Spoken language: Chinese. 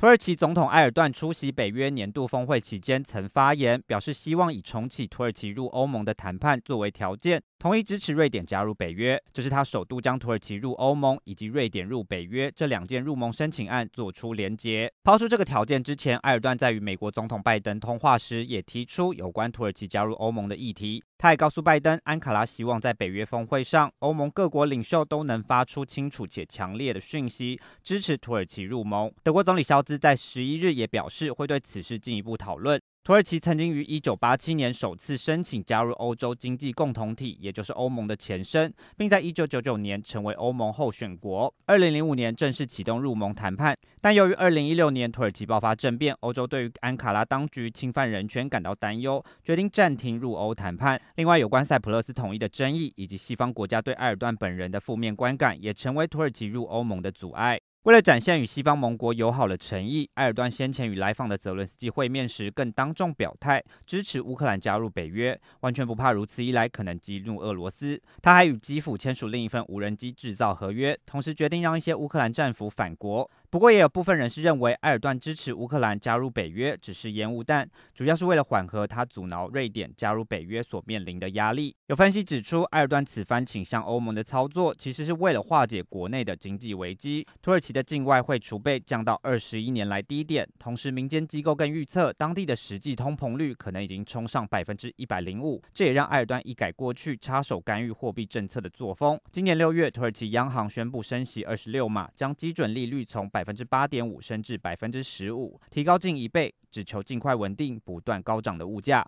土耳其总统埃尔段出席北约年度峰会期间曾发言，表示希望以重启土耳其入欧盟的谈判作为条件。同意支持瑞典加入北约，这是他首度将土耳其入欧盟以及瑞典入北约这两件入盟申请案做出连结。抛出这个条件之前，埃尔段在与美国总统拜登通话时也提出有关土耳其加入欧盟的议题。他也告诉拜登，安卡拉希望在北约峰会上，欧盟各国领袖都能发出清楚且强烈的讯息，支持土耳其入盟。德国总理肖兹在十一日也表示，会对此事进一步讨论。土耳其曾经于一九八七年首次申请加入欧洲经济共同体，也就是欧盟的前身，并在一九九九年成为欧盟候选国。二零零五年正式启动入盟谈判，但由于二零一六年土耳其爆发政变，欧洲对于安卡拉当局侵犯人权感到担忧，决定暂停入欧谈判。另外，有关塞浦路斯统一的争议，以及西方国家对埃尔段本人的负面观感，也成为土耳其入欧盟的阻碍。为了展现与西方盟国友好的诚意，埃尔段先前与来访的泽伦斯基会面时，更当众表态支持乌克兰加入北约，完全不怕如此一来可能激怒俄罗斯。他还与基辅签署另一份无人机制造合约，同时决定让一些乌克兰战俘返国。不过，也有部分人士认为，埃尔段支持乌克兰加入北约只是烟雾弹，主要是为了缓和他阻挠瑞典加入北约所面临的压力。有分析指出，埃尔段此番倾向欧盟的操作，其实是为了化解国内的经济危机。土耳其的境外汇储备降到二十一年来低点，同时民间机构更预测，当地的实际通膨率可能已经冲上百分之一百零五。这也让埃尔段一改过去插手干预货币政策的作风。今年六月，土耳其央行宣布升息二十六码，将基准利率从百分之八点五升至百分之十五，提高近一倍，只求尽快稳定不断高涨的物价。